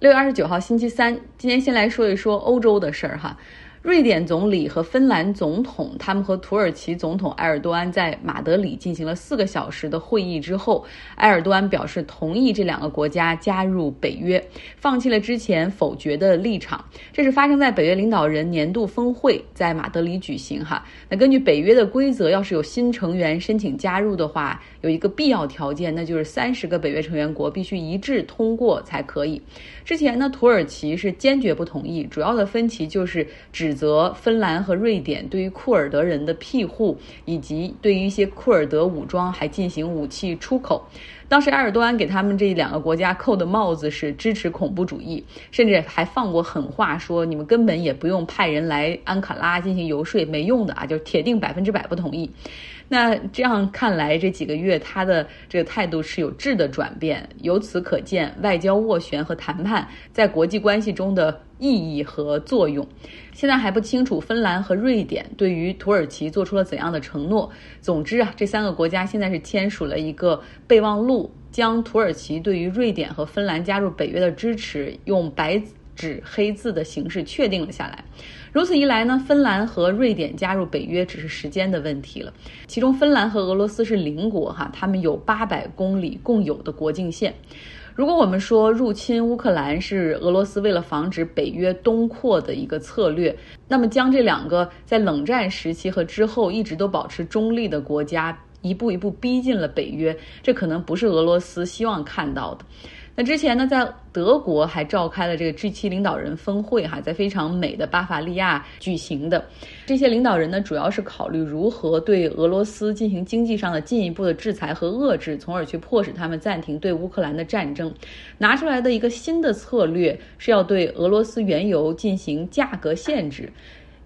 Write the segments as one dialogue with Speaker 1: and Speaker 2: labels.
Speaker 1: 六月二十九号，星期三。今天先来说一说欧洲的事儿哈。瑞典总理和芬兰总统，他们和土耳其总统埃尔多安在马德里进行了四个小时的会议之后，埃尔多安表示同意这两个国家加入北约，放弃了之前否决的立场。这是发生在北约领导人年度峰会在马德里举行哈。那根据北约的规则，要是有新成员申请加入的话，有一个必要条件，那就是三十个北约成员国必须一致通过才可以。之前呢，土耳其是坚决不同意，主要的分歧就是只指责芬兰和瑞典对于库尔德人的庇护，以及对于一些库尔德武装还进行武器出口。当时埃尔多安给他们这两个国家扣的帽子是支持恐怖主义，甚至还放过狠话，说你们根本也不用派人来安卡拉进行游说，没用的啊，就铁定百分之百不同意。那这样看来，这几个月他的这个态度是有质的转变。由此可见，外交斡旋和谈判在国际关系中的意义和作用。现在还不清楚芬兰和瑞典对于土耳其做出了怎样的承诺。总之啊，这三个国家现在是签署了一个备忘录，将土耳其对于瑞典和芬兰加入北约的支持用白纸黑字的形式确定了下来。如此一来呢，芬兰和瑞典加入北约只是时间的问题了。其中，芬兰和俄罗斯是邻国，哈，他们有八百公里共有的国境线。如果我们说入侵乌克兰是俄罗斯为了防止北约东扩的一个策略，那么将这两个在冷战时期和之后一直都保持中立的国家一步一步逼近了北约，这可能不是俄罗斯希望看到的。那之前呢，在德国还召开了这个 G7 领导人峰会，哈，在非常美的巴伐利亚举行的。这些领导人呢，主要是考虑如何对俄罗斯进行经济上的进一步的制裁和遏制，从而去迫使他们暂停对乌克兰的战争。拿出来的一个新的策略是要对俄罗斯原油进行价格限制，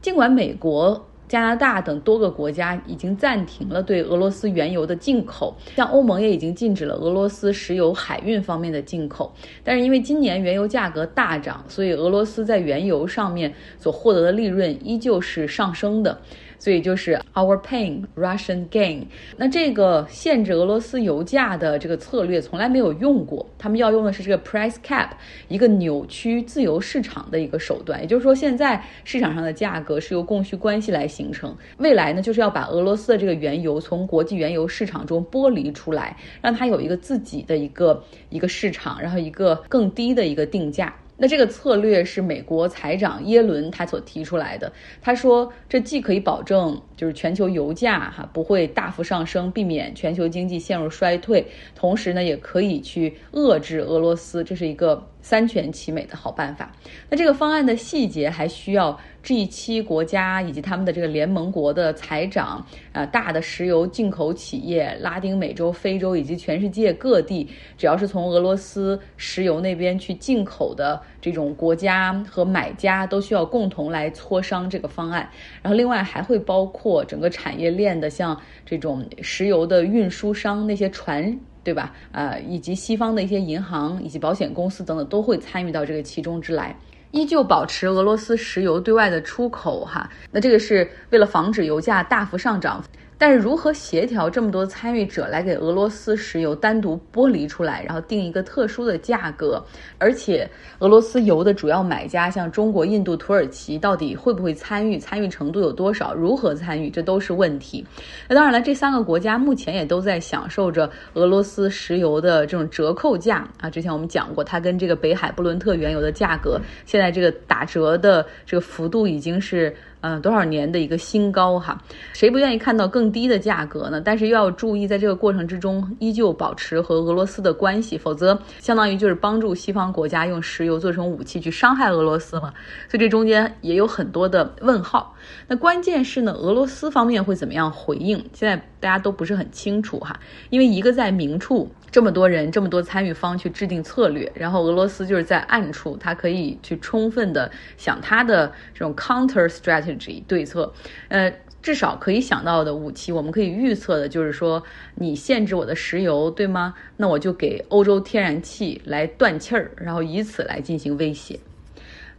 Speaker 1: 尽管美国。加拿大等多个国家已经暂停了对俄罗斯原油的进口，像欧盟也已经禁止了俄罗斯石油海运方面的进口。但是因为今年原油价格大涨，所以俄罗斯在原油上面所获得的利润依旧是上升的。所以就是 our pain Russian gain。那这个限制俄罗斯油价的这个策略从来没有用过，他们要用的是这个 price cap，一个扭曲自由市场的一个手段。也就是说，现在市场上的价格是由供需关系来形成，未来呢就是要把俄罗斯的这个原油从国际原油市场中剥离出来，让它有一个自己的一个一个市场，然后一个更低的一个定价。那这个策略是美国财长耶伦他所提出来的。他说，这既可以保证就是全球油价哈不会大幅上升，避免全球经济陷入衰退，同时呢，也可以去遏制俄罗斯，这是一个三全其美的好办法。那这个方案的细节还需要。G7 国家以及他们的这个联盟国的财长，呃，大的石油进口企业，拉丁美洲、非洲以及全世界各地，只要是从俄罗斯石油那边去进口的这种国家和买家，都需要共同来磋商这个方案。然后，另外还会包括整个产业链的，像这种石油的运输商那些船，对吧？呃，以及西方的一些银行以及保险公司等等，都会参与到这个其中之来。依旧保持俄罗斯石油对外的出口，哈，那这个是为了防止油价大幅上涨。但是如何协调这么多参与者来给俄罗斯石油单独剥离出来，然后定一个特殊的价格？而且俄罗斯油的主要买家像中国、印度、土耳其，到底会不会参与？参与程度有多少？如何参与？这都是问题。那当然了，这三个国家目前也都在享受着俄罗斯石油的这种折扣价啊。之前我们讲过，它跟这个北海布伦特原油的价格，现在这个打折的这个幅度已经是。嗯，多少年的一个新高哈？谁不愿意看到更低的价格呢？但是又要注意，在这个过程之中，依旧保持和俄罗斯的关系，否则相当于就是帮助西方国家用石油做成武器去伤害俄罗斯嘛。所以这中间也有很多的问号。那关键是呢，俄罗斯方面会怎么样回应？现在大家都不是很清楚哈，因为一个在明处。这么多人，这么多参与方去制定策略，然后俄罗斯就是在暗处，他可以去充分的想他的这种 counter strategy 对策，呃，至少可以想到的武器，我们可以预测的就是说，你限制我的石油，对吗？那我就给欧洲天然气来断气儿，然后以此来进行威胁。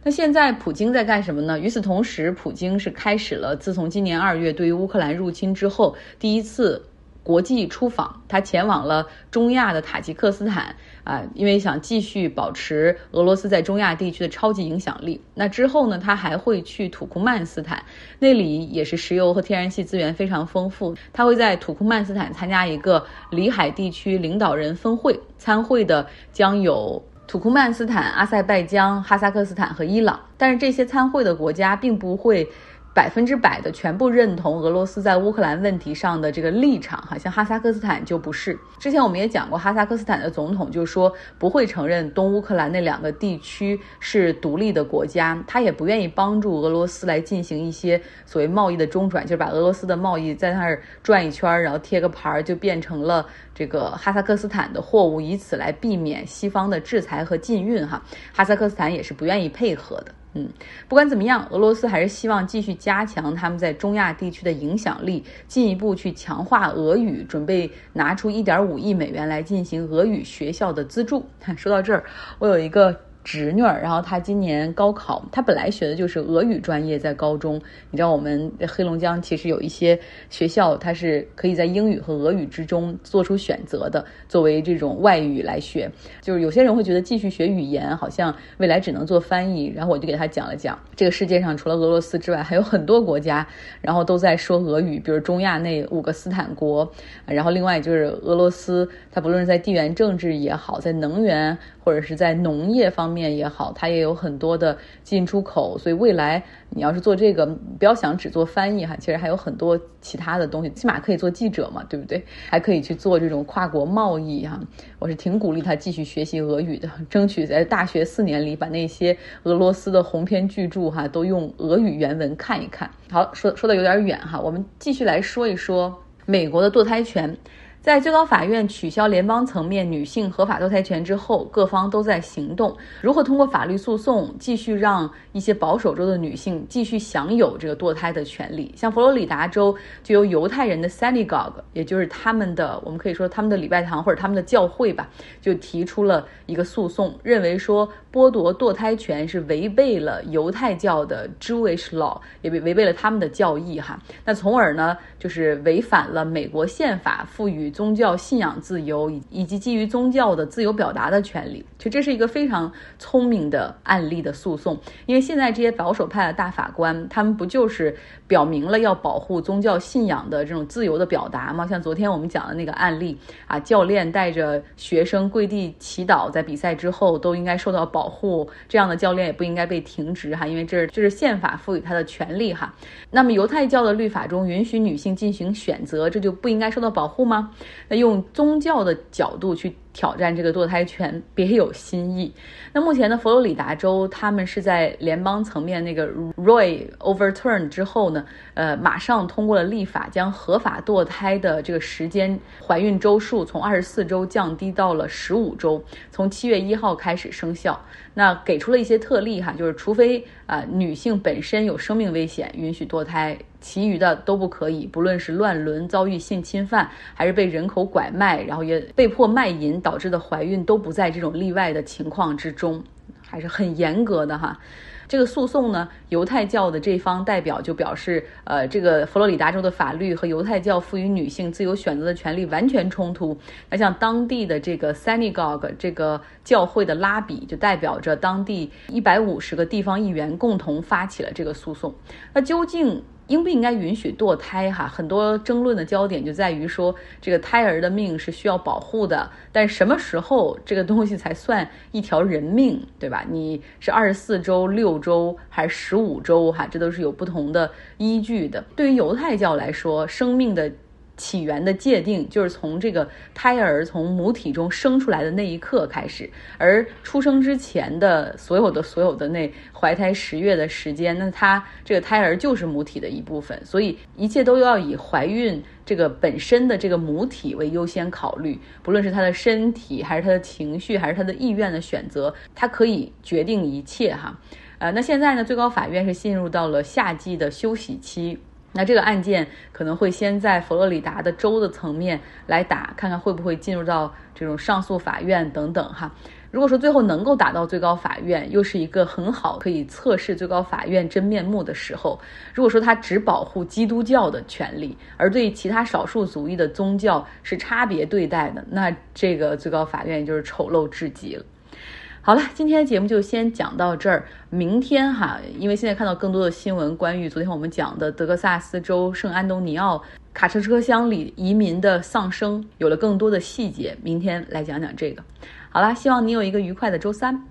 Speaker 1: 那现在普京在干什么呢？与此同时，普京是开始了自从今年二月对于乌克兰入侵之后第一次。国际出访，他前往了中亚的塔吉克斯坦啊，因为想继续保持俄罗斯在中亚地区的超级影响力。那之后呢，他还会去土库曼斯坦，那里也是石油和天然气资源非常丰富。他会在土库曼斯坦参加一个里海地区领导人峰会，参会的将有土库曼斯坦、阿塞拜疆、哈萨克斯坦和伊朗。但是这些参会的国家并不会。百分之百的全部认同俄罗斯在乌克兰问题上的这个立场，哈，像哈萨克斯坦就不是。之前我们也讲过，哈萨克斯坦的总统就说不会承认东乌克兰那两个地区是独立的国家，他也不愿意帮助俄罗斯来进行一些所谓贸易的中转，就是把俄罗斯的贸易在那儿转一圈，然后贴个牌儿，就变成了这个哈萨克斯坦的货物，以此来避免西方的制裁和禁运，哈，哈萨克斯坦也是不愿意配合的。嗯，不管怎么样，俄罗斯还是希望继续加强他们在中亚地区的影响力，进一步去强化俄语，准备拿出一点五亿美元来进行俄语学校的资助。说到这儿，我有一个。侄女儿，然后她今年高考，她本来学的就是俄语专业，在高中。你知道我们黑龙江其实有一些学校，它是可以在英语和俄语之中做出选择的，作为这种外语来学。就是有些人会觉得继续学语言好像未来只能做翻译，然后我就给他讲了讲，这个世界上除了俄罗斯之外，还有很多国家，然后都在说俄语，比如中亚那五个斯坦国，然后另外就是俄罗斯，它不论是在地缘政治也好，在能源或者是在农业方。面面也好，它也有很多的进出口，所以未来你要是做这个，不要想只做翻译哈，其实还有很多其他的东西，起码可以做记者嘛，对不对？还可以去做这种跨国贸易哈。我是挺鼓励他继续学习俄语的，争取在大学四年里把那些俄罗斯的鸿篇巨著哈都用俄语原文看一看。好，说说的有点远哈，我们继续来说一说美国的堕胎权。在最高法院取消联邦层面女性合法堕胎权之后，各方都在行动，如何通过法律诉讼继续让一些保守州的女性继续享有这个堕胎的权利？像佛罗里达州就由犹太人的 synagogue，也就是他们的，我们可以说他们的礼拜堂或者他们的教会吧，就提出了一个诉讼，认为说剥夺堕胎权是违背了犹太教的 Jewish law，也违违背了他们的教义哈。那从而呢，就是违反了美国宪法赋予。宗教信仰自由以以及基于宗教的自由表达的权利，其实这是一个非常聪明的案例的诉讼。因为现在这些保守派的大法官，他们不就是表明了要保护宗教信仰的这种自由的表达吗？像昨天我们讲的那个案例啊，教练带着学生跪地祈祷，在比赛之后都应该受到保护，这样的教练也不应该被停职哈，因为这是这是宪法赋予他的权利哈。那么犹太教的律法中允许女性进行选择，这就不应该受到保护吗？那用宗教的角度去挑战这个堕胎权，别有新意。那目前呢，佛罗里达州他们是在联邦层面那个 Roy overturn 之后呢，呃，马上通过了立法，将合法堕胎的这个时间怀孕周数从二十四周降低到了十五周，从七月一号开始生效。那给出了一些特例哈，就是除非啊女性本身有生命危险，允许堕胎。其余的都不可以，不论是乱伦、遭遇性侵犯，还是被人口拐卖，然后也被迫卖淫导致的怀孕，都不在这种例外的情况之中，还是很严格的哈。这个诉讼呢，犹太教的这方代表就表示，呃，这个佛罗里达州的法律和犹太教赋予女性自由选择的权利完全冲突。那像当地的这个 synagogue 这个教会的拉比，就代表着当地一百五十个地方议员共同发起了这个诉讼。那究竟？应不应该允许堕胎？哈，很多争论的焦点就在于说，这个胎儿的命是需要保护的，但什么时候这个东西才算一条人命，对吧？你是二十四周、六周还是十五周？哈，这都是有不同的依据的。对于犹太教来说，生命的。起源的界定就是从这个胎儿从母体中生出来的那一刻开始，而出生之前的所有的所有的那怀胎十月的时间，那他这个胎儿就是母体的一部分，所以一切都要以怀孕这个本身的这个母体为优先考虑，不论是他的身体还是他的情绪还是他的意愿的选择，他可以决定一切哈。呃，那现在呢，最高法院是进入到了夏季的休息期。那这个案件可能会先在佛罗里达的州的层面来打，看看会不会进入到这种上诉法院等等哈。如果说最后能够打到最高法院，又是一个很好可以测试最高法院真面目的时候。如果说他只保护基督教的权利，而对其他少数族裔的宗教是差别对待的，那这个最高法院就是丑陋至极了。好了，今天的节目就先讲到这儿。明天哈，因为现在看到更多的新闻，关于昨天我们讲的德克萨斯州圣安东尼奥卡车车厢里移民的丧生，有了更多的细节。明天来讲讲这个。好了，希望你有一个愉快的周三。